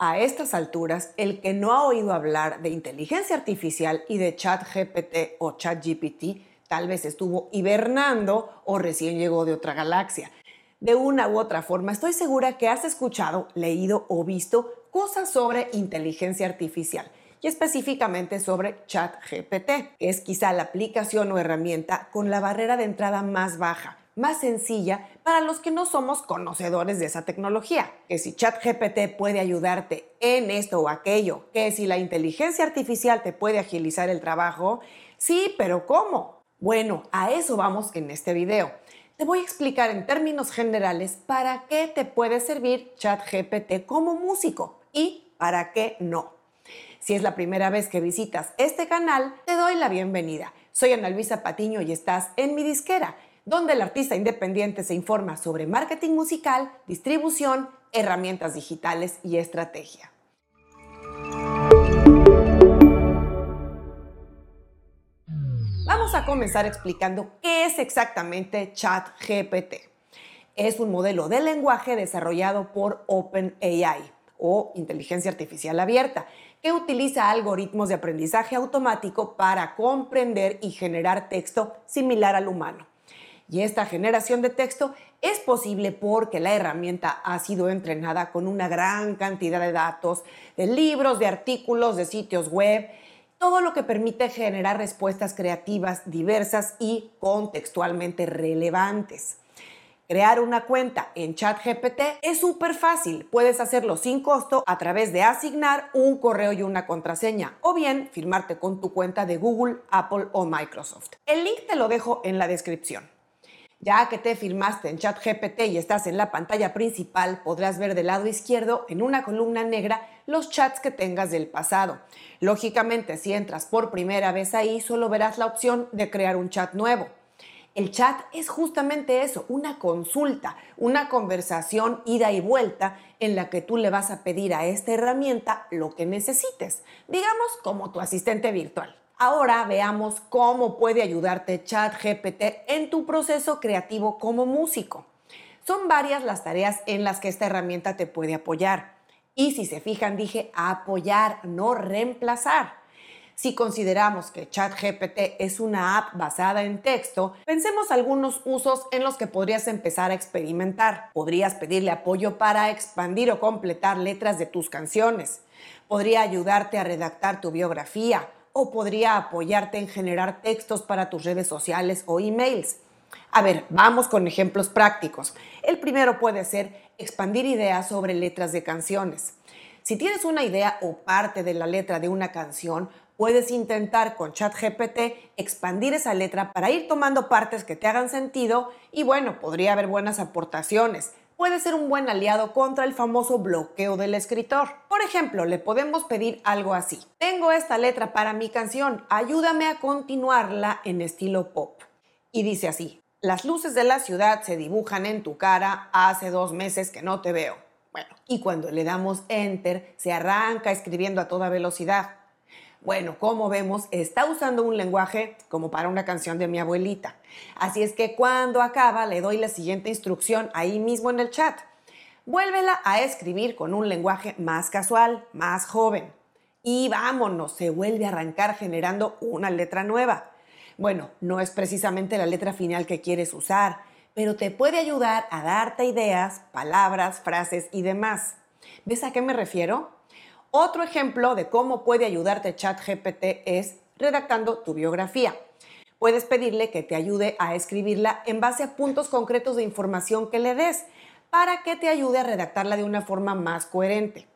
A estas alturas, el que no ha oído hablar de inteligencia artificial y de ChatGPT o ChatGPT tal vez estuvo hibernando o recién llegó de otra galaxia. De una u otra forma, estoy segura que has escuchado, leído o visto cosas sobre inteligencia artificial y específicamente sobre ChatGPT, que es quizá la aplicación o herramienta con la barrera de entrada más baja, más sencilla para los que no somos conocedores de esa tecnología. Que si ChatGPT puede ayudarte en esto o aquello, que si la inteligencia artificial te puede agilizar el trabajo, sí, pero ¿cómo? Bueno, a eso vamos en este video. Te voy a explicar en términos generales para qué te puede servir ChatGPT como músico y para qué no. Si es la primera vez que visitas este canal, te doy la bienvenida. Soy Ana Luisa Patiño y estás en mi disquera, donde el artista independiente se informa sobre marketing musical, distribución, herramientas digitales y estrategia. Vamos a comenzar explicando qué es exactamente ChatGPT. Es un modelo de lenguaje desarrollado por OpenAI o inteligencia artificial abierta que utiliza algoritmos de aprendizaje automático para comprender y generar texto similar al humano. Y esta generación de texto es posible porque la herramienta ha sido entrenada con una gran cantidad de datos, de libros, de artículos, de sitios web, todo lo que permite generar respuestas creativas diversas y contextualmente relevantes. Crear una cuenta en ChatGPT es súper fácil. Puedes hacerlo sin costo a través de asignar un correo y una contraseña o bien firmarte con tu cuenta de Google, Apple o Microsoft. El link te lo dejo en la descripción. Ya que te firmaste en ChatGPT y estás en la pantalla principal, podrás ver del lado izquierdo en una columna negra los chats que tengas del pasado. Lógicamente, si entras por primera vez ahí, solo verás la opción de crear un chat nuevo. El chat es justamente eso, una consulta, una conversación ida y vuelta en la que tú le vas a pedir a esta herramienta lo que necesites, digamos como tu asistente virtual. Ahora veamos cómo puede ayudarte ChatGPT en tu proceso creativo como músico. Son varias las tareas en las que esta herramienta te puede apoyar. Y si se fijan, dije apoyar, no reemplazar. Si consideramos que ChatGPT es una app basada en texto, pensemos algunos usos en los que podrías empezar a experimentar. Podrías pedirle apoyo para expandir o completar letras de tus canciones. Podría ayudarte a redactar tu biografía o podría apoyarte en generar textos para tus redes sociales o emails. A ver, vamos con ejemplos prácticos. El primero puede ser expandir ideas sobre letras de canciones. Si tienes una idea o parte de la letra de una canción, puedes intentar con ChatGPT expandir esa letra para ir tomando partes que te hagan sentido y bueno, podría haber buenas aportaciones. Puede ser un buen aliado contra el famoso bloqueo del escritor. Por ejemplo, le podemos pedir algo así. Tengo esta letra para mi canción, ayúdame a continuarla en estilo pop. Y dice así, las luces de la ciudad se dibujan en tu cara hace dos meses que no te veo. Bueno, y cuando le damos enter, se arranca escribiendo a toda velocidad. Bueno, como vemos, está usando un lenguaje como para una canción de mi abuelita. Así es que cuando acaba le doy la siguiente instrucción ahí mismo en el chat. Vuélvela a escribir con un lenguaje más casual, más joven. Y vámonos, se vuelve a arrancar generando una letra nueva. Bueno, no es precisamente la letra final que quieres usar, pero te puede ayudar a darte ideas, palabras, frases y demás. ¿Ves a qué me refiero? Otro ejemplo de cómo puede ayudarte ChatGPT es redactando tu biografía. Puedes pedirle que te ayude a escribirla en base a puntos concretos de información que le des para que te ayude a redactarla de una forma más coherente.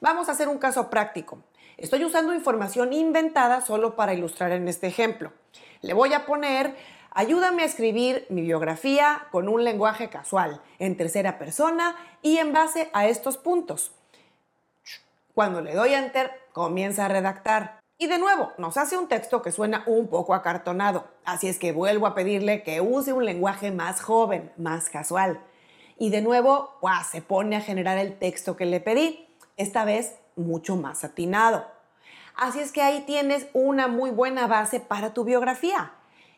Vamos a hacer un caso práctico. Estoy usando información inventada solo para ilustrar en este ejemplo. Le voy a poner, ayúdame a escribir mi biografía con un lenguaje casual, en tercera persona y en base a estos puntos. Cuando le doy enter, comienza a redactar. Y de nuevo, nos hace un texto que suena un poco acartonado. Así es que vuelvo a pedirle que use un lenguaje más joven, más casual. Y de nuevo, se pone a generar el texto que le pedí, esta vez mucho más atinado. Así es que ahí tienes una muy buena base para tu biografía.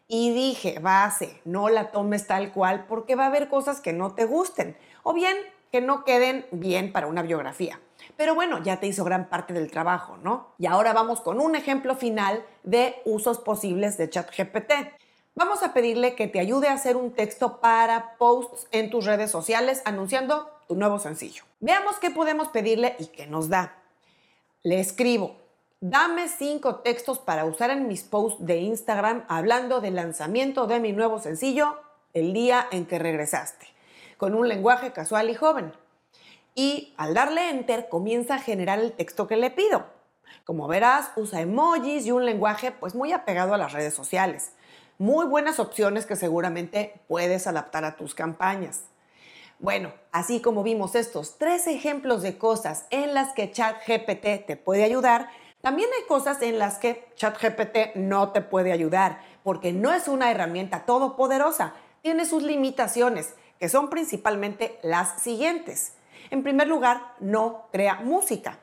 Y dije, base, no la tomes tal cual porque va a haber cosas que no te gusten o bien que no queden bien para una biografía. Pero bueno, ya te hizo gran parte del trabajo, ¿no? Y ahora vamos con un ejemplo final de usos posibles de ChatGPT. Vamos a pedirle que te ayude a hacer un texto para posts en tus redes sociales anunciando tu nuevo sencillo. Veamos qué podemos pedirle y qué nos da. Le escribo, dame cinco textos para usar en mis posts de Instagram hablando del lanzamiento de mi nuevo sencillo el día en que regresaste, con un lenguaje casual y joven. Y al darle enter comienza a generar el texto que le pido. Como verás, usa emojis y un lenguaje pues muy apegado a las redes sociales. Muy buenas opciones que seguramente puedes adaptar a tus campañas. Bueno, así como vimos estos tres ejemplos de cosas en las que ChatGPT te puede ayudar, también hay cosas en las que ChatGPT no te puede ayudar, porque no es una herramienta todopoderosa, tiene sus limitaciones, que son principalmente las siguientes. En primer lugar, no crea música.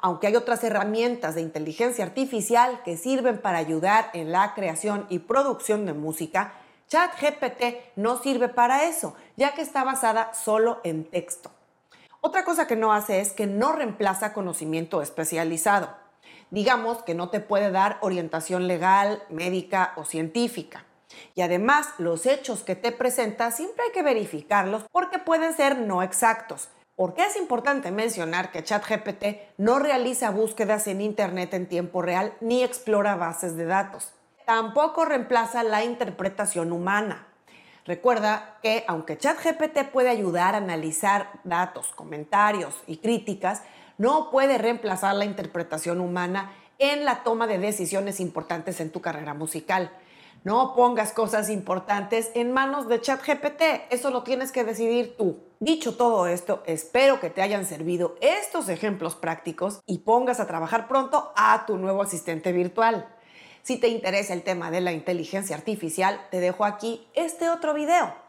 Aunque hay otras herramientas de inteligencia artificial que sirven para ayudar en la creación y producción de música, ChatGPT no sirve para eso, ya que está basada solo en texto. Otra cosa que no hace es que no reemplaza conocimiento especializado. Digamos que no te puede dar orientación legal, médica o científica. Y además, los hechos que te presenta siempre hay que verificarlos porque pueden ser no exactos. ¿Por qué es importante mencionar que ChatGPT no realiza búsquedas en Internet en tiempo real ni explora bases de datos? Tampoco reemplaza la interpretación humana. Recuerda que aunque ChatGPT puede ayudar a analizar datos, comentarios y críticas, no puede reemplazar la interpretación humana en la toma de decisiones importantes en tu carrera musical. No pongas cosas importantes en manos de ChatGPT, eso lo tienes que decidir tú. Dicho todo esto, espero que te hayan servido estos ejemplos prácticos y pongas a trabajar pronto a tu nuevo asistente virtual. Si te interesa el tema de la inteligencia artificial, te dejo aquí este otro video